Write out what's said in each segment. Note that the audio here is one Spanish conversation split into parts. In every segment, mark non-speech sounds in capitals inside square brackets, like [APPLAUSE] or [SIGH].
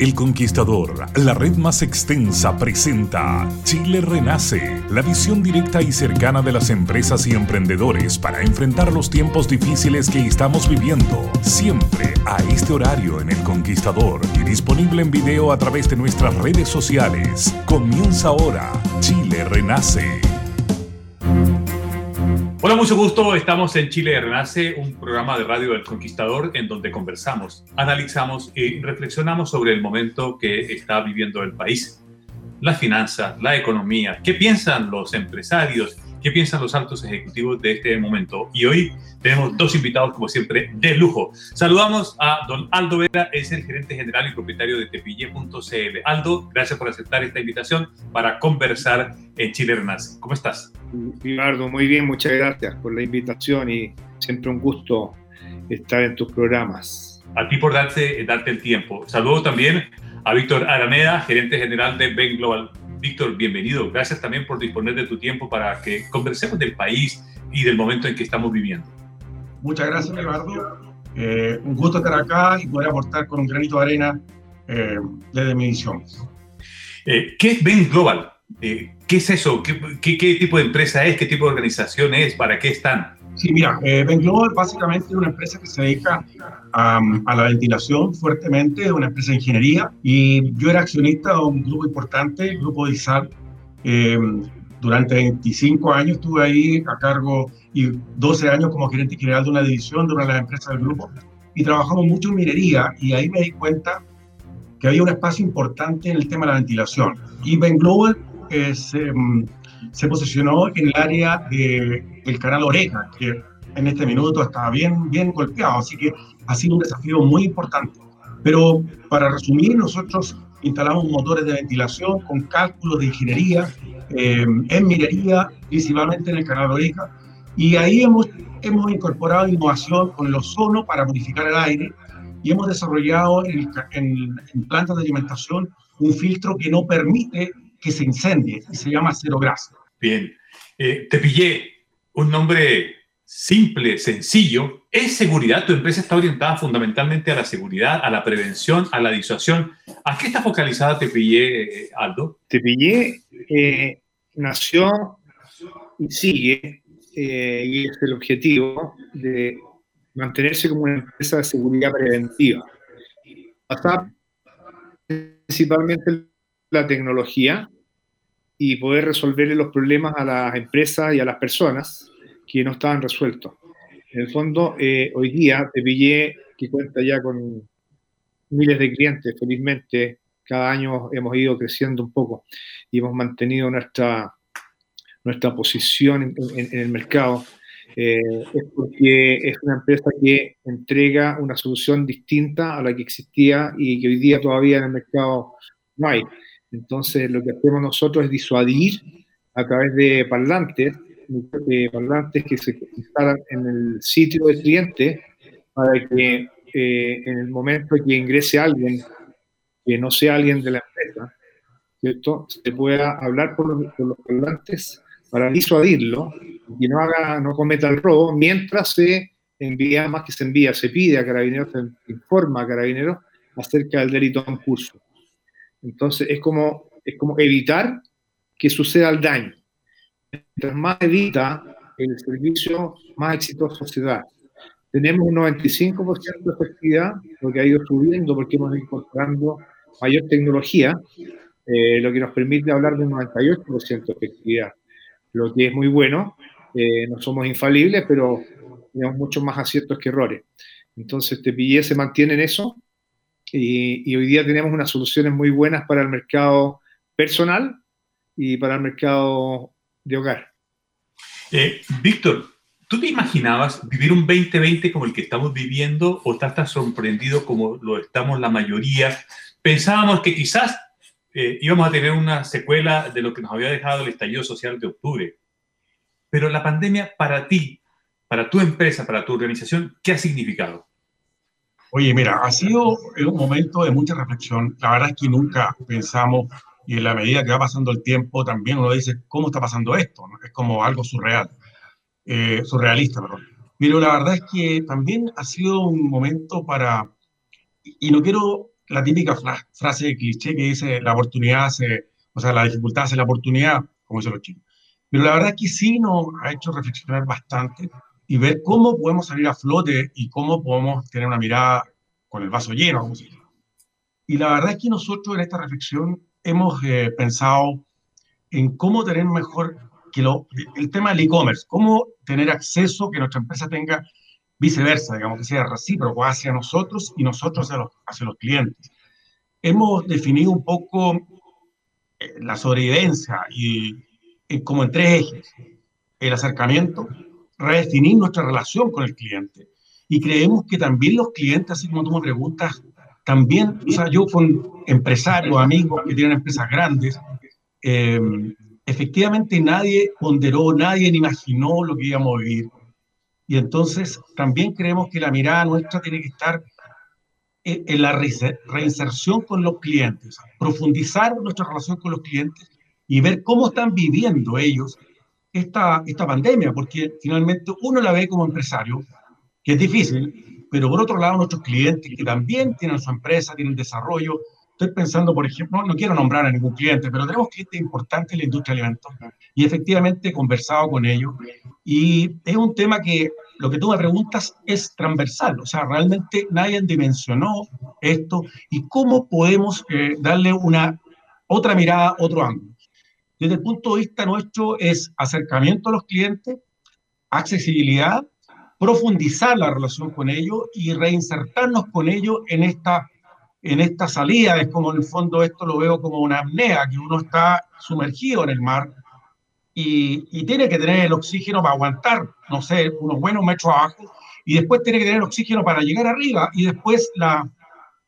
El Conquistador, la red más extensa, presenta Chile Renace, la visión directa y cercana de las empresas y emprendedores para enfrentar los tiempos difíciles que estamos viviendo. Siempre a este horario en El Conquistador y disponible en video a través de nuestras redes sociales. Comienza ahora, Chile Renace. Hola, mucho gusto. Estamos en Chile Renace, un programa de radio del Conquistador en donde conversamos, analizamos y reflexionamos sobre el momento que está viviendo el país, las finanzas, la economía, qué piensan los empresarios, qué piensan los altos ejecutivos de este momento. Y hoy tenemos dos invitados, como siempre, de lujo. Saludamos a don Aldo Vera, es el gerente general y propietario de tepille.cl. Aldo, gracias por aceptar esta invitación para conversar en Chile Renace. ¿Cómo estás? Ricardo, muy bien, muchas gracias por la invitación y siempre un gusto estar en tus programas. A ti por darte, darte el tiempo. Saludo también a Víctor Araneda, gerente general de Ben Global. Víctor, bienvenido. Gracias también por disponer de tu tiempo para que conversemos del país y del momento en que estamos viviendo. Muchas gracias, Eduardo. Eh, un gusto estar acá y poder aportar con un granito de arena eh, desde mi visión. Eh, ¿Qué es Ben Global? ¿Qué es eso? ¿Qué, ¿Qué, tipo de empresa es? ¿Qué tipo de organización es? ¿Para qué están? Sí, mira, Ben Global básicamente es una empresa que se dedica a, a, la ventilación fuertemente, es una empresa de ingeniería y yo era accionista de un grupo importante, el grupo de ISAL. durante 25 años estuve ahí a cargo y 12 años como gerente general de una división de una de las empresas del grupo y trabajamos mucho en minería y ahí me di cuenta que había un espacio importante en el tema de la ventilación. Y Ben Global eh, se, posicionó en el área de, del canal Oreja, que en este minuto está bien, bien golpeado, así que ha sido un desafío muy importante. Pero para resumir, nosotros instalamos motores de ventilación con cálculos de ingeniería eh, en minería, principalmente en el canal Oreja, y ahí hemos, hemos incorporado innovación con el ozono para modificar el aire y hemos desarrollado en, en, plantas de alimentación un filtro que no permite que se incendie y se llama cero grasa. Bien, eh, te pillé un nombre simple, sencillo. ¿Es seguridad? Tu empresa está orientada fundamentalmente a la seguridad, a la prevención, a la disuasión. ¿A qué está focalizada Te pillé, eh, Aldo? Te pillé eh, nació y sigue eh, y es el objetivo de mantenerse como una empresa de seguridad preventiva. Basada principalmente en la tecnología y poder resolver los problemas a las empresas y a las personas que no estaban resueltos. En el fondo, eh, hoy día te pillé que cuenta ya con miles de clientes, felizmente cada año hemos ido creciendo un poco y hemos mantenido nuestra nuestra posición en, el mercado, eh, es porque es una empresa que entrega una solución distinta a la que existía y que hoy día todavía en el mercado no hay. Entonces, lo que hacemos nosotros es disuadir a través de parlantes, parlantes que se instalan en el sitio del cliente para que eh, en el momento que ingrese alguien que no sea alguien de la empresa, se pueda hablar por los parlantes para disuadirlo y no, haga, no cometa el robo, mientras se envía, más que se envía, se pide a carabineros, se informa a carabineros acerca del delito en curso. Entonces es como, es como evitar que suceda el daño. Mientras más evita el servicio, más exitoso se da. Tenemos un 95% de efectividad, lo que ha ido subiendo porque hemos ido incorporando mayor tecnología, eh, lo que nos permite hablar de un 98% de efectividad lo que es muy bueno. Eh, no somos infalibles, pero tenemos muchos más aciertos que errores. Entonces, TPIE se mantiene en eso y, hoy día tenemos unas soluciones muy buenas para el mercado personal y para el mercado de hogar. Eh, Víctor, ¿Tú te imaginabas vivir un 2020 como el que estamos viviendo o estás tan sorprendido como lo estamos la mayoría? Pensábamos que quizás eh, íbamos a tener una secuela de lo que nos había dejado el estallido social de octubre. Pero la pandemia para ti, para tu empresa, para tu organización, ¿qué ha significado? Oye, mira, ha sido un momento de mucha reflexión. La verdad es que nunca pensamos, y en la medida que va pasando el tiempo, también uno dice, ¿cómo está pasando esto? Es como algo surreal, eh, surrealista, perdón. Pero la verdad es que también ha sido un momento para, y no quiero la típica frase de cliché que dice, la oportunidad hace, o sea, la dificultad hace la oportunidad, como dicen los chicos. Pero la verdad es que sí nos ha hecho reflexionar bastante y ver cómo podemos salir a flote y cómo podemos tener una mirada con el vaso lleno. Y la verdad es que nosotros en esta reflexión hemos eh, pensado en cómo tener mejor que lo, el tema del e-commerce, cómo tener acceso, que nuestra empresa tenga viceversa, digamos, que sea recíproco hacia nosotros y nosotros hacia los, hacia los clientes. Hemos definido un poco eh, la sobrevivencia y, y como en tres ejes. El acercamiento, redefinir nuestra relación con el cliente. Y creemos que también los clientes, así como tú me preguntas, también, o sea, yo con empresarios, amigos que tienen empresas grandes, eh, efectivamente nadie ponderó, nadie imaginó lo que íbamos a vivir. Y entonces también creemos que la mirada nuestra tiene que estar en la reinserción con los clientes, profundizar nuestra relación con los clientes y ver cómo están viviendo ellos esta, esta pandemia, porque finalmente uno la ve como empresario, que es difícil, pero por otro lado nuestros clientes que también tienen su empresa, tienen desarrollo. Estoy pensando, por ejemplo, no quiero nombrar a ningún cliente, pero tenemos clientes importantes en la industria alimentos y efectivamente he conversado con ellos y es un tema que lo que tú me preguntas es transversal, o sea, realmente nadie dimensionó esto y cómo podemos eh, darle una otra mirada, otro ángulo desde el punto de vista nuestro es acercamiento a los clientes, accesibilidad, profundizar la relación con ellos y reinsertarnos con ellos en esta, en esta salida. Es como en el fondo esto lo veo como una apnea, que uno está sumergido en el mar y, y tiene que tener el oxígeno para aguantar, no sé, unos buenos metros abajo y después tiene que tener oxígeno para llegar arriba y después la,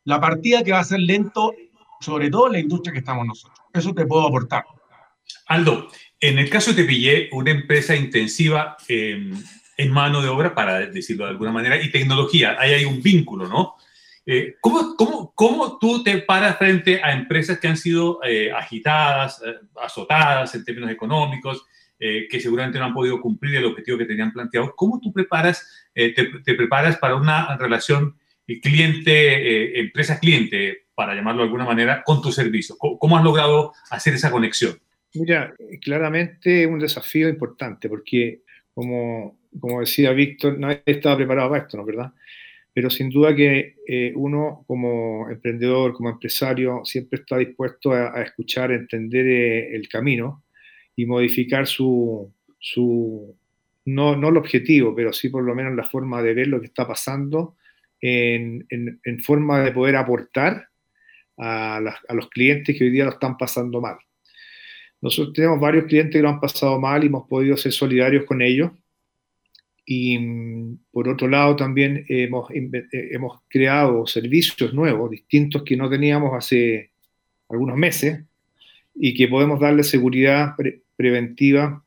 la partida que va a ser lento, sobre todo en la industria que estamos nosotros. Eso te puedo aportar. Aldo, en el caso de Tepillé, una empresa intensiva eh, en mano de obra, para decirlo de alguna manera, y tecnología, ahí hay un vínculo, ¿no? Eh, ¿cómo, cómo, cómo, tú te paras frente a empresas que han sido eh, agitadas, azotadas en términos económicos, que seguramente no han podido cumplir el objetivo que tenían planteado? ¿Cómo tú preparas, te, te, preparas para una relación cliente, empresa-cliente, para llamarlo de alguna manera, con tu servicio? ¿Cómo, ¿Cómo has logrado hacer esa conexión? Mira, claramente es un desafío importante porque, como, decía Víctor, nadie estaba preparado para esto, ¿no verdad? Pero sin duda que eh, uno como emprendedor, como empresario, siempre está dispuesto a, escuchar, a entender eh, el camino y modificar su, no, no, el objetivo, pero sí por lo menos la forma de ver lo que está pasando en, forma de poder aportar a, a los clientes que hoy día lo están pasando mal. Nosotros tenemos varios clientes que lo han pasado mal y hemos podido ser solidarios con ellos. Y por otro lado, también hemos, hemos creado servicios nuevos, distintos que no teníamos hace algunos meses y que podemos darle seguridad pre preventiva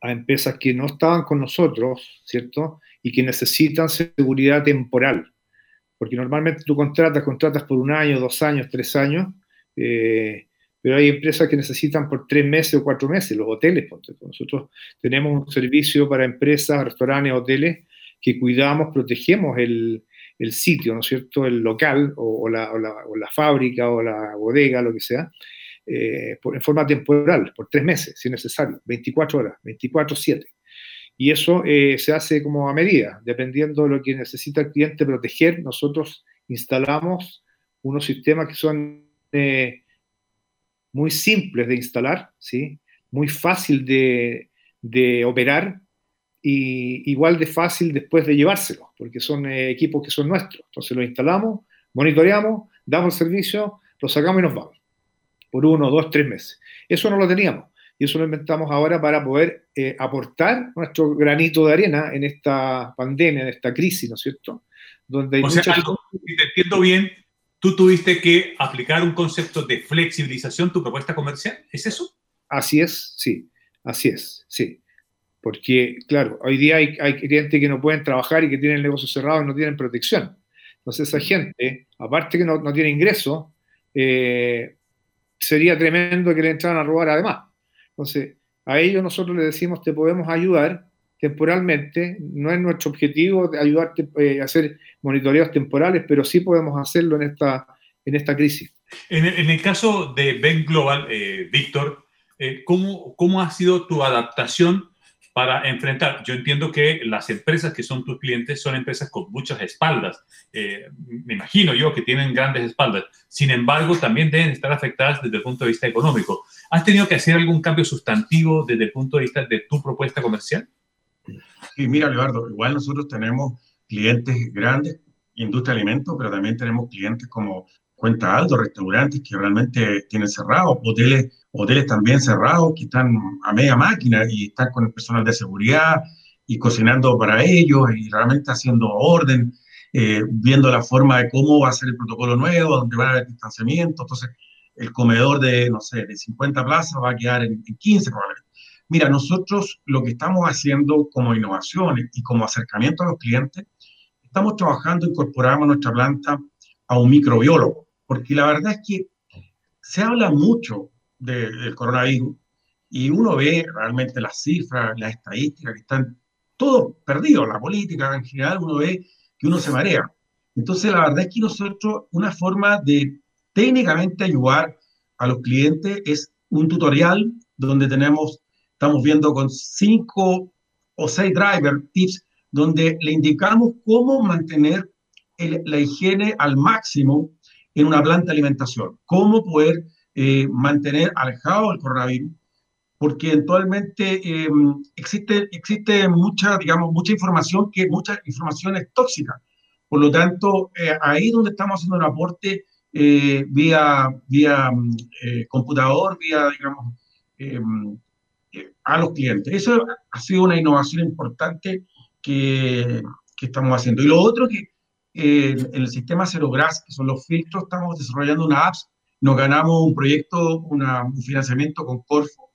a empresas que no estaban con nosotros, ¿cierto? Y que necesitan seguridad temporal. Porque normalmente tú contratas, contratas por un año, dos años, tres años, eh, pero hay empresas que necesitan por tres meses o cuatro meses, los hoteles. Nosotros tenemos un servicio para empresas, restaurantes, hoteles, que cuidamos, protegemos el, el sitio, ¿no es cierto?, el local o, la, o, la, o, la, fábrica o la bodega, lo que sea, eh, por, en forma temporal, por tres meses, si es necesario, 24 horas, 24-7. Y eso eh, se hace como a medida, dependiendo de lo que necesita el cliente proteger. Nosotros instalamos unos sistemas que son eh, muy simples de instalar, ¿sí? muy fácil de, de operar y igual de fácil después de llevárselo, porque son eh, equipos que son nuestros. Entonces los instalamos, monitoreamos, damos el servicio, lo sacamos y nos vamos, por uno, dos, tres meses. Eso no lo teníamos. y eso lo inventamos ahora para poder eh, aportar nuestro granito de arena en esta pandemia, en esta crisis, ¿no es cierto? Donde o sea, algo, si te entiendo bien, tú tuviste que aplicar un concepto de flexibilización tu propuesta comercial, ¿es eso? Así es, sí, así es, sí. Porque, claro, hoy día hay, hay clientes que no pueden trabajar y que tienen el negocio cerrado y no tienen protección. Entonces esa gente, aparte que no, no tiene ingreso, eh, sería tremendo que le entraran a robar además. Entonces, a ellos nosotros les decimos, te podemos ayudar temporalmente, no es nuestro objetivo ayudarte eh, a hacer monitoreos temporales, pero sí podemos hacerlo en esta, en esta crisis. En el, caso de Ben Global, eh, Víctor, eh, ¿cómo, ¿cómo ha sido tu adaptación para enfrentar. Yo entiendo que las empresas que son tus clientes son empresas con muchas espaldas. Eh, me imagino yo que tienen grandes espaldas. Sin embargo, también deben estar afectadas desde el punto de vista económico. ¿Has tenido que hacer algún cambio sustantivo desde el punto de vista de tu propuesta comercial? Sí, mira, Eduardo, igual nosotros tenemos clientes grandes, industria de alimentos, pero también tenemos clientes como Cuenta Alto, restaurantes que realmente tienen cerrados, hoteles hoteles también cerrados que están a media máquina y están con el personal de seguridad y cocinando para ellos y realmente haciendo orden, eh, viendo la forma de cómo va a ser el protocolo nuevo, dónde va a haber distanciamiento. Entonces, el comedor de, no sé, de 50 plazas va a quedar en, en 15 probablemente. Mira, nosotros lo que estamos haciendo como innovaciones y como acercamiento a los clientes, estamos trabajando, incorporamos nuestra planta a un microbiólogo, porque la verdad es que se habla mucho del coronavirus y uno ve realmente las cifras, las estadísticas que están todo perdido, la política en general, uno ve que uno se marea. Entonces, la verdad es que nosotros, una forma de técnicamente ayudar a los clientes es un tutorial donde tenemos, estamos viendo con cinco o seis driver tips, donde le indicamos cómo mantener la higiene al máximo en una planta de alimentación, cómo poder eh, mantener alejado el coronavirus, porque eventualmente eh, existe, existe mucha, digamos, mucha información que mucha información es tóxica. Por lo tanto, eh, ahí donde estamos haciendo un aporte vía, vía computador, vía, digamos, a los clientes. Eso ha sido una innovación importante que, que estamos haciendo. Y lo otro que en el sistema Zero Grass, que son los filtros, estamos desarrollando una app nos ganamos un proyecto, un financiamiento con Corfo,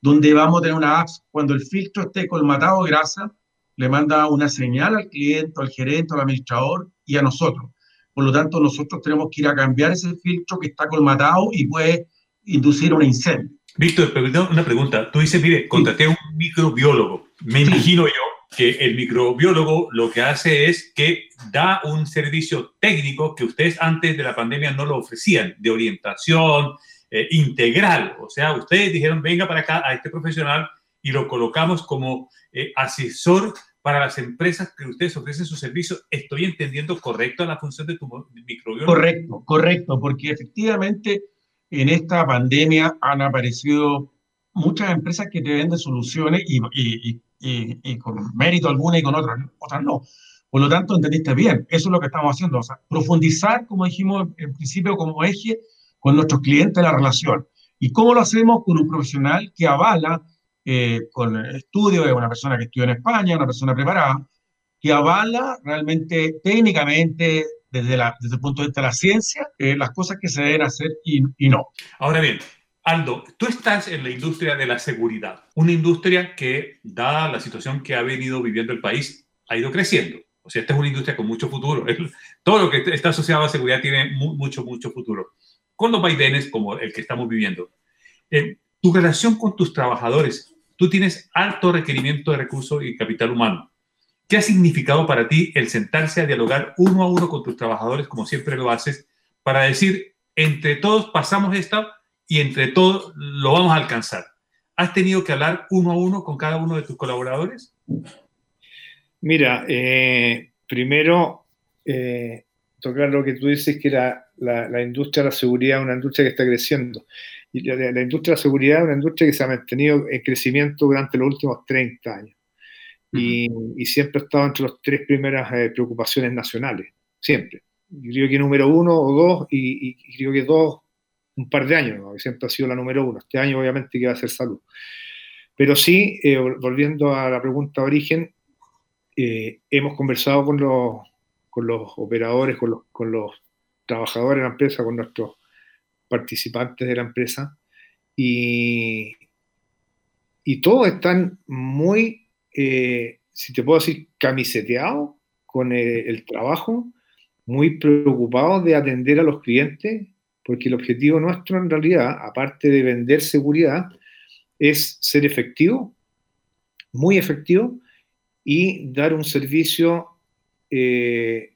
donde vamos a tener una app, cuando el filtro esté colmatado de grasa, le manda una señal al cliente, al gerente, al administrador y a nosotros. Por lo tanto, nosotros tenemos que ir a cambiar ese filtro que está colmatado y puede inducir un incendio. Víctor, una pregunta. Tú dices, mire, contraté a un microbiólogo. Me imagino yo que el microbiólogo lo que hace es que da un servicio técnico que ustedes antes de la pandemia no lo ofrecían, de orientación eh, integral. O sea, ustedes dijeron, venga para acá a este profesional y lo colocamos como eh, asesor para las empresas que ustedes ofrecen su servicio. ¿Estoy entendiendo correcto la función de tu microbiólogo? Correcto, correcto, porque efectivamente en esta pandemia han aparecido muchas empresas que te venden soluciones y, y, y, con mérito alguna y con otras, otras no. Por lo tanto, entendiste bien, eso es lo que estamos haciendo, o sea, profundizar, como dijimos en principio, como eje con nuestros clientes la relación. ¿Y cómo lo hacemos? Con un profesional que avala, eh, con estudio, de una persona que estudió en España, una persona preparada, que avala realmente técnicamente, desde, el punto de vista de la ciencia, eh, las cosas que se deben hacer y, y no. Ahora bien, Aldo, tú estás en la industria de la seguridad, una industria que, dada la situación que ha venido viviendo el país, ha ido creciendo. O sea, esta es una industria con mucho futuro. todo lo que está asociado a seguridad tiene mucho, mucho futuro. Con los vaivenes como el que estamos viviendo, eh, tu relación con tus trabajadores, tú tienes alto requerimiento de recursos y capital humano. ¿Qué ha significado para ti el sentarse a dialogar uno a uno con tus trabajadores, como siempre lo haces, para decir, entre todos pasamos esta y entre todos lo vamos a alcanzar. ¿Has tenido que hablar uno a uno con cada uno de tus colaboradores? Mira, eh, primero, eh, tocar lo que tú dices, que la, industria de la seguridad es una industria que está creciendo. Y la, la, industria de la seguridad es una industria que se ha mantenido en crecimiento durante los últimos 30 años. Y, siempre ha estado entre las tres primeras eh, preocupaciones nacionales, siempre. Yo creo que número uno o dos, y, y creo que dos un par de años, siempre ha sido la número uno. Este año obviamente que va a ser salud. Pero sí, eh, volviendo a la pregunta de origen, eh, hemos conversado con los, con los operadores, con los, con los trabajadores de la empresa, con nuestros participantes de la empresa, y, y todos están muy, eh, si te puedo decir, camiseteados con el, trabajo, muy preocupados de atender a los clientes, porque el objetivo nuestro en realidad, aparte de vender seguridad, es ser efectivo, muy efectivo, y dar un servicio eh,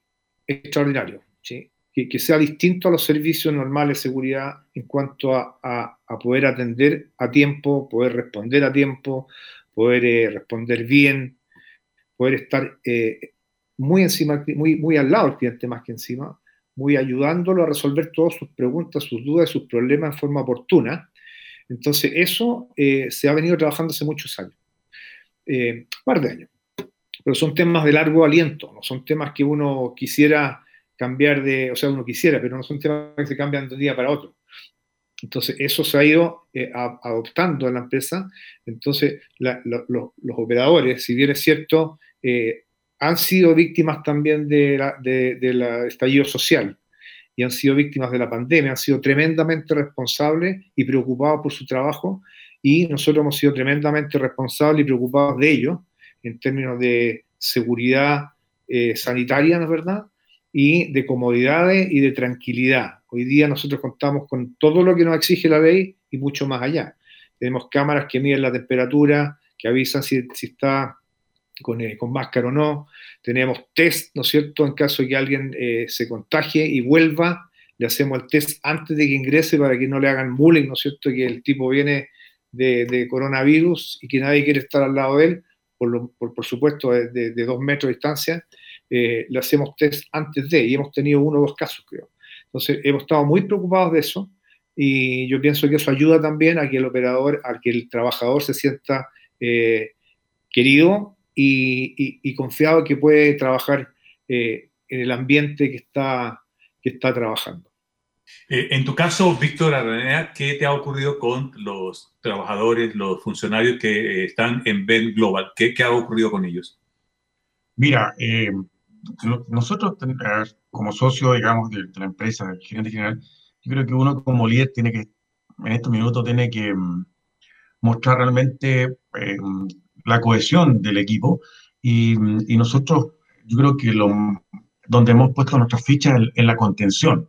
extraordinario, ¿sí? que, sea distinto a los servicios normales de seguridad en cuanto a, poder atender a tiempo, poder responder a tiempo, poder eh, responder bien, poder estar eh, muy encima, muy, muy al lado del cliente más que encima, muy ayudándolo a resolver todas sus preguntas, sus dudas, sus problemas en forma oportuna. Entonces, eso eh, se ha venido trabajando hace muchos años, un par de años. Pero son temas de largo aliento, no son temas que uno quisiera cambiar de, o sea, uno quisiera, pero no son temas que se cambian de un día para otro. Entonces, eso se ha ido eh, adoptando en la empresa. Entonces, los operadores, si bien es cierto, eh, han sido víctimas también del de estallido social y han sido víctimas de la pandemia, han sido tremendamente responsables y preocupados por su trabajo y nosotros hemos sido tremendamente responsables y preocupados de ello en términos de seguridad eh, sanitaria, ¿no es verdad? Y de comodidades y de tranquilidad. Hoy día nosotros contamos con todo lo que nos exige la ley y mucho más allá. Tenemos cámaras que miden la temperatura, que avisan si, está con, eh, con, máscara o no. Tenemos test, ¿no es cierto?, en caso de que alguien eh, se contagie y vuelva, le hacemos el test antes de que ingrese para que no le hagan bullying, ¿no es cierto?, que el tipo viene de, coronavirus y que nadie quiere estar al lado de él, por, por, supuesto, de, de, dos metros de distancia eh, le hacemos test antes de, y hemos tenido uno o dos casos, creo. Entonces, hemos estado muy preocupados de eso, y yo pienso que eso ayuda también a que el operador, a que el trabajador se sienta eh, querido y, confiado que puede trabajar eh, en el ambiente que está, que está trabajando. en tu caso, Víctor Aranea, ¿qué te ha ocurrido con los trabajadores, los funcionarios que están en Ben Global? ¿Qué, qué ha ocurrido con ellos? Mira, nosotros como socio, digamos, de, la empresa, del gerente general, yo creo que uno como líder tiene que, en estos minutos, tiene que mm, mostrar realmente eh, la cohesión del equipo y, y, nosotros, yo creo que donde hemos puesto nuestras fichas en, en la contención,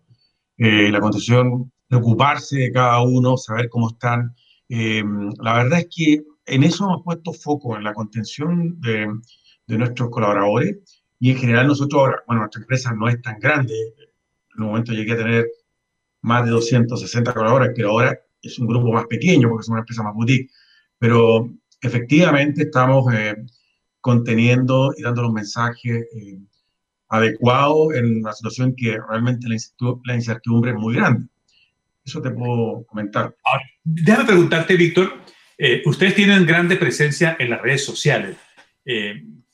eh, la contención, preocuparse de cada uno, saber cómo están. Eh, la verdad es que en eso hemos puesto foco, en la contención de, de nuestros colaboradores y en general nosotros ahora, bueno, nuestra empresa no es tan grande, en un momento llegué a tener más de 260 colaboradores, pero ahora es un grupo más pequeño porque es una empresa más boutique, pero efectivamente estamos eh, conteniendo y dando los mensajes eh, adecuados en una situación que realmente la, incertidumbre es muy grande. Eso te puedo comentar. déjame preguntarte, Víctor, eh, ustedes tienen grande presencia en las redes sociales.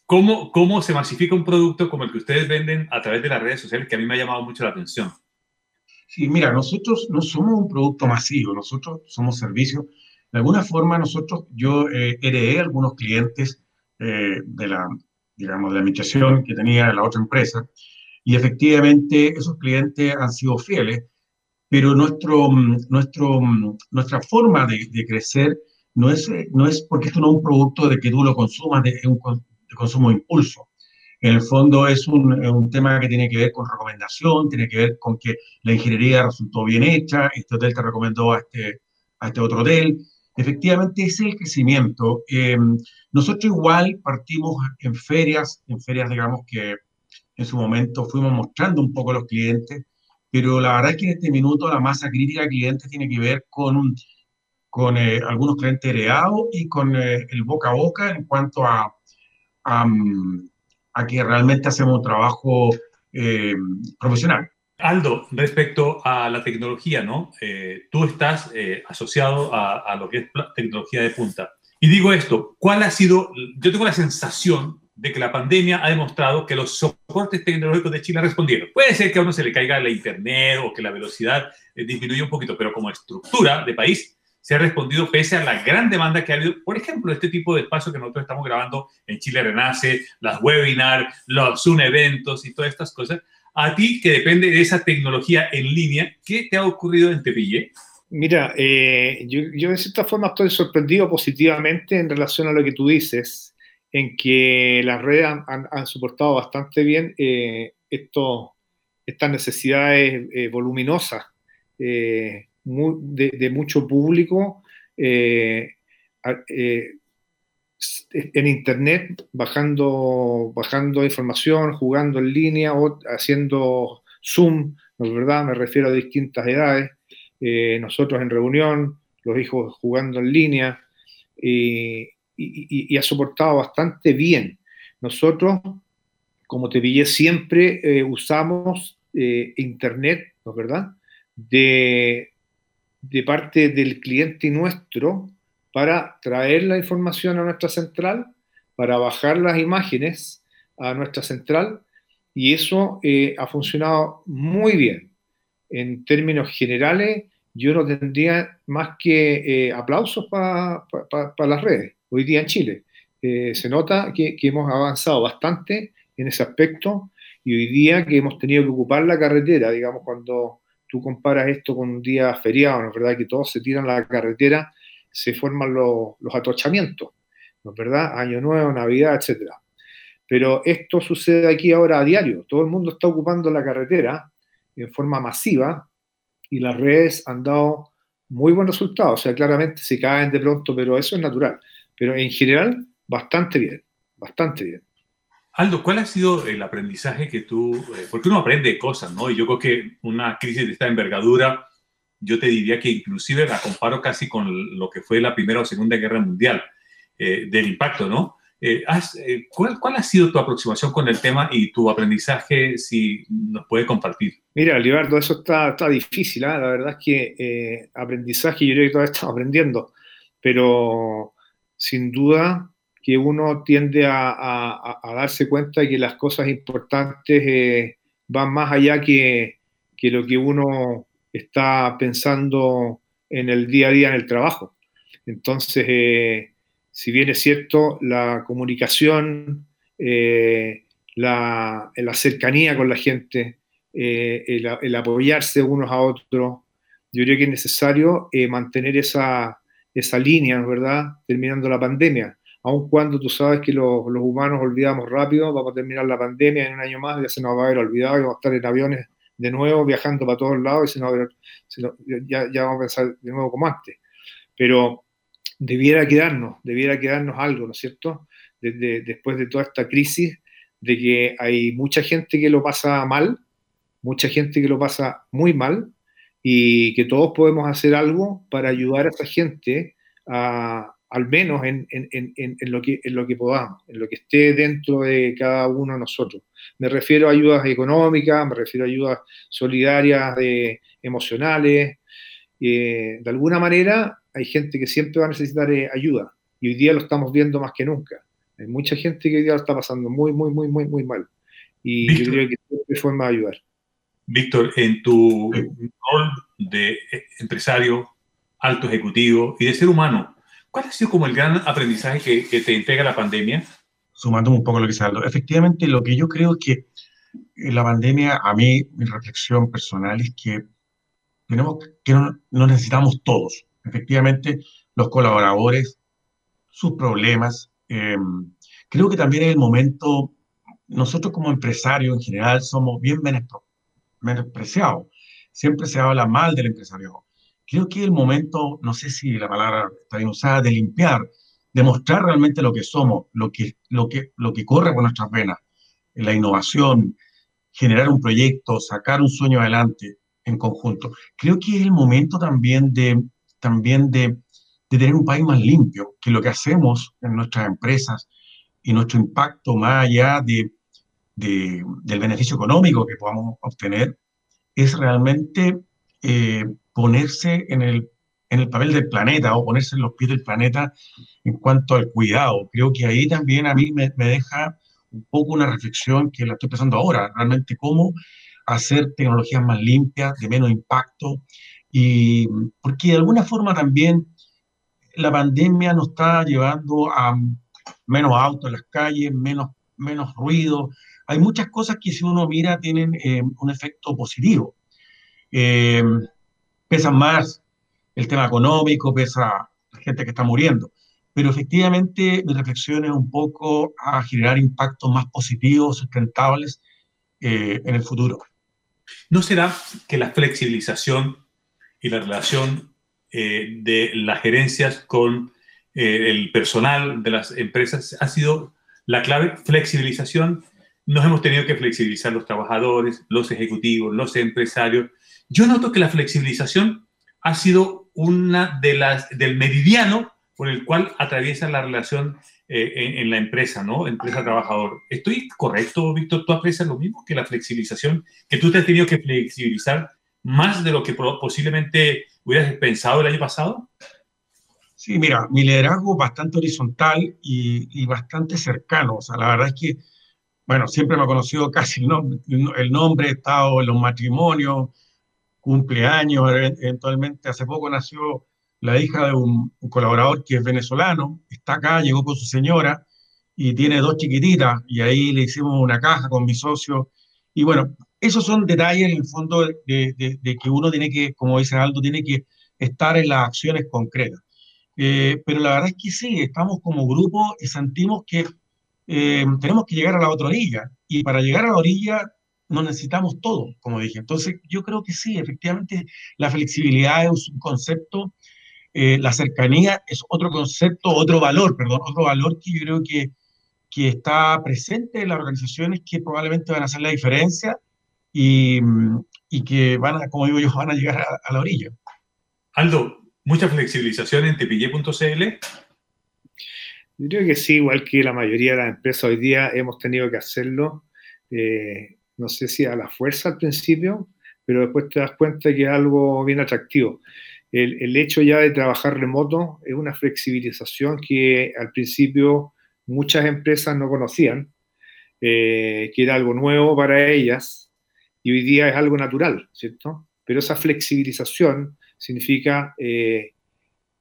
¿Cómo, ¿Cómo se masifica un producto como el que ustedes venden a través de las redes sociales que a mí me ha llamado mucho la atención? Sí, mira, nosotros no somos un producto masivo, nosotros somos servicios. De alguna forma, nosotros, yo eh, heredé algunos clientes eh, de la, digamos, de la administración que tenía la otra empresa, y efectivamente esos clientes han sido fieles, pero nuestro, nuestro, nuestra forma de, de crecer no es, no es porque esto no es un producto de que tú lo consumas, de, es un, de consumo de impulso. En el fondo es un, un, tema que tiene que ver con recomendación, tiene que ver con que la ingeniería resultó bien hecha, este hotel te recomendó a este, a este otro hotel. Efectivamente, ese es el crecimiento. Em, nosotros igual partimos en ferias, en ferias, digamos, que en su momento fuimos mostrando un poco a los clientes, pero la verdad es que en este minuto la masa crítica de clientes tiene que ver con, con eh, algunos clientes heredados y con eh, el boca a boca en cuanto a a, que realmente hacemos trabajo eh, profesional. Aldo, respecto a la tecnología, ¿no? Eh, tú estás eh, asociado a, lo que es tecnología de punta. Y digo esto, ¿cuál ha sido? Yo tengo la sensación de que la pandemia ha demostrado que los soportes tecnológicos de Chile respondieron. Puede ser que a uno se le caiga la internet o que la velocidad disminuya un poquito, pero como estructura de país se ha respondido pese a la gran demanda que ha habido. Por ejemplo, este tipo de espacio que nosotros estamos grabando en Chile Renace, las webinars, los Zoom eventos y todas estas cosas. A ti, que depende de esa tecnología en línea, ¿qué te ha ocurrido en Tepille? Mira, eh, yo, yo, de cierta forma estoy sorprendido positivamente en relación a lo que tú dices, en que las redes han, soportado bastante bien eh, esto, estas necesidades eh, voluminosas de, mucho público en Internet, bajando, bajando información, jugando en línea o haciendo Zoom, ¿no es verdad? Me refiero a distintas edades. Eh, nosotros en reunión, los hijos jugando en línea, y, ha soportado bastante bien. Nosotros, como te pillé, siempre eh, usamos eh, Internet, ¿no es verdad? De, de parte del cliente nuestro para traer la información a nuestra central, para bajar las imágenes a nuestra central, y eso ha funcionado muy bien en términos generales, yo no tendría más que eh, aplausos para las redes hoy día en Chile. Eh, se nota que, hemos avanzado bastante en ese aspecto y hoy día que hemos tenido que ocupar la carretera, digamos, cuando tú comparas esto con un día feriado, ¿no es verdad? Que todos se tiran la carretera, se forman los, los atochamientos, ¿no es verdad? Año Nuevo, Navidad, etcétera. Pero esto sucede aquí ahora a diario. Todo el mundo está ocupando la carretera en forma masiva y las redes han dado muy buenos resultados. O sea, claramente se caen de pronto, pero eso es natural. Pero en general, bastante bien, bastante bien. Aldo, ¿cuál ha sido el aprendizaje que tú, eh, porque uno aprende cosas, ¿no? Y yo creo que una crisis de esta envergadura, yo te diría que inclusive la comparo casi con lo que fue la Primera o Segunda Guerra Mundial, eh, del impacto, ¿no? Eh, eh, ¿cuál, ha sido tu aproximación con el tema y tu aprendizaje, si nos puede compartir? Mira, Libardo, eso está, está difícil. ¿ah? La verdad es que eh, aprendizaje, yo creo que todavía estamos aprendiendo, pero sin duda que uno tiende a, darse cuenta de que las cosas importantes van más allá que, lo que uno está pensando en el día a día en el trabajo. Entonces, si bien es cierto, la comunicación, eh, la, cercanía con la gente, eh, el, apoyarse unos a otros, yo creo que es necesario eh, mantener esa, esa línea, ¿verdad? Terminando la pandemia. Aun cuando tú sabes que los, humanos olvidamos rápido, vamos a terminar la pandemia en un año más, ya se nos va a haber olvidado vamos a estar en aviones de nuevo, viajando para todos lados y ya, ya vamos a pensar de nuevo como antes. Pero debiera quedarnos, debiera quedarnos algo, ¿no es cierto? Desde, después de toda esta crisis, de que hay mucha gente que lo pasa mal, mucha gente que lo pasa muy mal, y que todos podemos hacer algo para ayudar a esa gente a, al menos en, en, en, en, lo que, en lo que podamos, en lo que esté dentro de cada uno de nosotros. Me refiero a ayudas económicas, me refiero a ayudas solidarias, de, emocionales. Eh, de alguna manera, hay gente que siempre va a necesitar eh, ayuda y hoy día lo estamos viendo más que nunca. Hay mucha gente que hoy día lo está pasando muy, muy, muy, muy, muy mal. Y yo creo que es forma de ayudar. Víctor, en tu rol de empresario, alto ejecutivo y de ser humano, ¿cuál ha sido como el gran aprendizaje que, te entrega la pandemia? Sumando un poco lo que se habló. Efectivamente, lo que yo creo es que la pandemia, a mí, mi reflexión personal es que tenemos que no necesitamos todos efectivamente los colaboradores, sus problemas. Em, creo que también es el momento, nosotros como empresarios en general somos bien menospreciados. Siempre se habla mal del empresario. Creo que el momento, no sé si la palabra está bien usada, de limpiar, de mostrar realmente lo que somos, lo que, lo que, lo que corre por nuestras venas, la innovación, generar un proyecto, sacar un sueño adelante en conjunto. Creo que es el momento también de también de, de tener un país más limpio, que lo que hacemos en nuestras empresas y nuestro impacto más allá de, de, del beneficio económico que podamos obtener, es realmente eh, ponerse en el, en el papel del planeta o ponerse en los pies del planeta en cuanto al cuidado. Creo que ahí también a mí me, deja un poco una reflexión que la estoy pensando ahora, realmente cómo hacer tecnologías más limpias, de menos impacto, y porque de alguna forma también la pandemia nos está llevando a menos autos en las calles, menos, menos ruido. Hay muchas cosas que si uno mira tienen eh, un efecto positivo. Eh, pesan más el tema económico, pesa la gente que está muriendo. Pero efectivamente mi reflexión es un poco a generar impactos más positivos, sustentables eh, en el futuro. ¿No será que la flexibilización y la relación eh, de las gerencias con eh, el personal de las empresas ha sido la clave? Flexibilización. Nos hemos tenido que flexibilizar los trabajadores, los ejecutivos, los empresarios. Yo noto que la flexibilización ha sido una de las del meridiano por el cual atraviesa la relación eh, en, la empresa, ¿no? Empresa-trabajador. ¿Estoy correcto, Víctor? ¿Tú aprecias lo mismo que la flexibilización? ¿Que tú te has tenido que flexibilizar más de lo que posiblemente hubieras pensado el año pasado? Sí, mira, mi liderazgo es bastante horizontal y, bastante cercano. O sea, la verdad es que, bueno, siempre me ha conocido casi el nombre, el nombre he estado en los matrimonios, cumpleaños, eventualmente hace poco nació la hija de un, colaborador que es venezolano, está acá, llegó con su señora y tiene dos chiquititas y ahí le hicimos una caja con mi socio. Y bueno, esos son detalles en el fondo de, que uno tiene que, como dice Aldo, tiene que estar en las acciones concretas. Eh, pero la verdad es que sí, estamos como grupo y sentimos que eh, tenemos que llegar a la otra orilla. Y para llegar a la orilla no necesitamos todo, como dije. Entonces, yo creo que sí, efectivamente, la flexibilidad es un concepto eh, la cercanía es otro concepto, otro valor, perdón, otro valor que yo creo que, que está presente en las organizaciones que probablemente van a hacer la diferencia y, y que van a, como digo yo, [LAUGHS] van a llegar a, la orilla. Aldo, ¿mucha flexibilización en tepille.cl? Yo creo que sí, igual que la mayoría de las empresas hoy día hemos tenido que hacerlo, eh, no sé si a la fuerza al principio, pero después te das cuenta que es algo bien atractivo el, hecho ya de trabajar remoto es una flexibilización que al principio muchas empresas no conocían, eh, que era algo nuevo para ellas y hoy día es algo natural, ¿cierto? Pero esa flexibilización significa eh,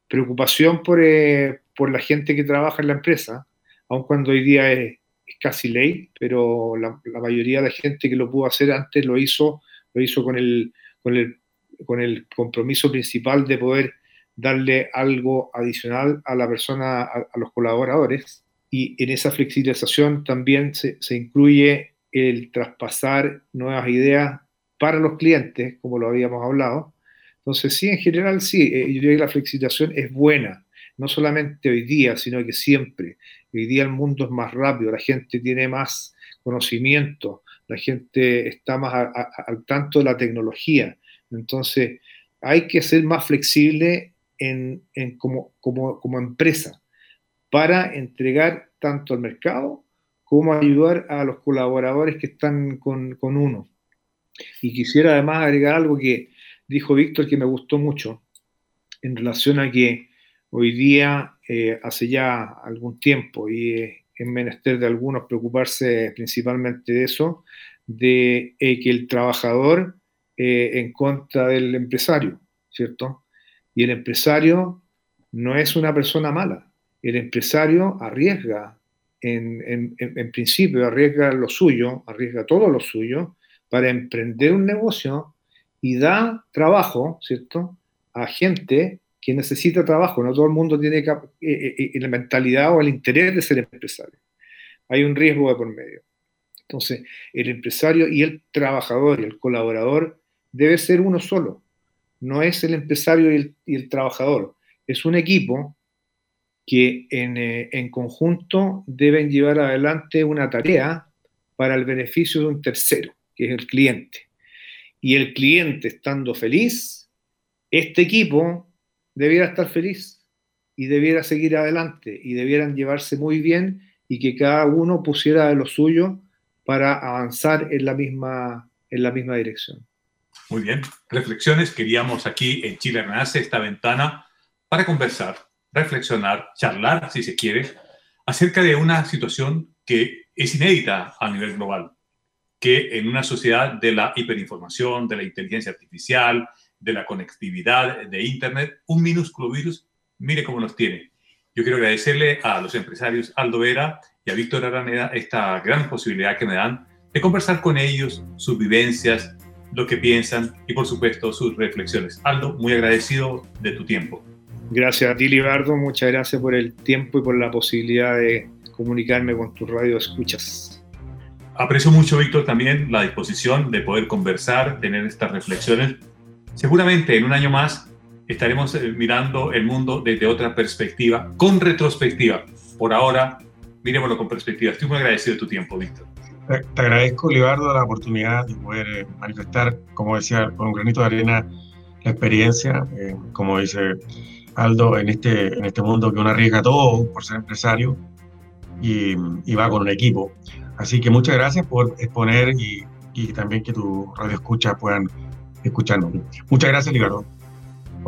preocupación eh, por, la gente que trabaja en la empresa, aun cuando hoy día es, casi ley, pero la, la, mayoría de la gente que lo pudo hacer antes lo hizo, lo hizo con el, con el con el compromiso principal de poder darle algo adicional a la persona, a, los colaboradores. Y en esa flexibilización también se, incluye el traspasar nuevas ideas para los clientes, como lo habíamos hablado. Entonces, sí, en general, sí, eh, yo diría que la flexibilización es buena, no solamente hoy día, sino que siempre. Hoy día el mundo es más rápido, la gente tiene más conocimiento, la gente está más al tanto de la tecnología. Entonces, hay que ser más flexible en, como, como, empresa para entregar tanto al mercado como ayudar a los colaboradores que están con, uno. Y quisiera además agregar algo que dijo Víctor que me gustó mucho en relación a que hoy día, eh, hace ya algún tiempo, y es menester de algunos preocuparse principalmente de eso, de eh, que el trabajador eh, en contra del empresario, ¿cierto? Y el empresario no es una persona mala. El empresario arriesga, en, principio, arriesga lo suyo, arriesga todo lo suyo para emprender un negocio y da trabajo, ¿cierto? A gente que necesita trabajo. No todo el mundo tiene eh, eh, la mentalidad o el interés de ser empresario. Hay un riesgo de por medio. Entonces, el empresario y el trabajador y el colaborador debe ser uno solo. No es el empresario y el, trabajador. Es un equipo que eh, en, conjunto deben llevar adelante una tarea para el beneficio de un tercero, que es el cliente. Y el cliente estando feliz, este equipo debiera estar feliz y debiera seguir adelante y debieran llevarse muy bien y que cada uno pusiera de lo suyo para avanzar en la misma, en la misma dirección. Muy bien, reflexiones. Queríamos aquí en Chile Renace esta ventana para conversar, reflexionar, charlar, si se quiere, acerca de una situación que es inédita a nivel global, que en una sociedad de la hiperinformación, de la inteligencia artificial, de la conectividad, de Internet, un minúsculo virus, mire cómo nos tiene. Yo quiero agradecerle a los empresarios Aldo Vera y a Víctor Araneda esta gran posibilidad que me dan de conversar con ellos, sus vivencias, lo que piensan y por supuesto sus reflexiones. Aldo, muy agradecido de tu tiempo. Gracias a ti, Libardo. Muchas gracias por el tiempo y por la posibilidad de comunicarme con tu radio escuchas. Aprecio mucho, Víctor, también la disposición de poder conversar, tener estas reflexiones. Seguramente en un año más estaremos eh, mirando el mundo desde otra perspectiva, con retrospectiva. Por ahora, miremoslo con perspectiva. Estoy muy agradecido de tu tiempo, Víctor. Te agradezco, Libardo, la oportunidad de poder eh, manifestar, como decía, con un granito de arena, la experiencia, eh, como dice Aldo, en este, en este mundo que uno arriesga todo por ser empresario y, va con un equipo. Así que muchas gracias por exponer y, y también que tu radio escucha puedan escucharnos. Muchas gracias, Libardo.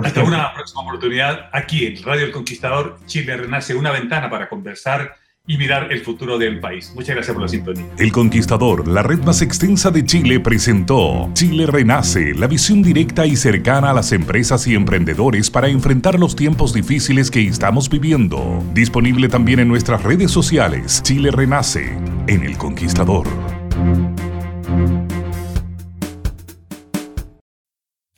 Hasta una próxima oportunidad aquí en Radio El Conquistador, Chile Renace, una ventana para conversar y mirar el futuro del país. Muchas gracias por la sintonía. El Conquistador, la red más extensa de Chile, presentó Chile Renace, la visión directa y cercana a las empresas y emprendedores para enfrentar los tiempos difíciles que estamos viviendo. Disponible también en nuestras redes sociales, Chile Renace, en El Conquistador.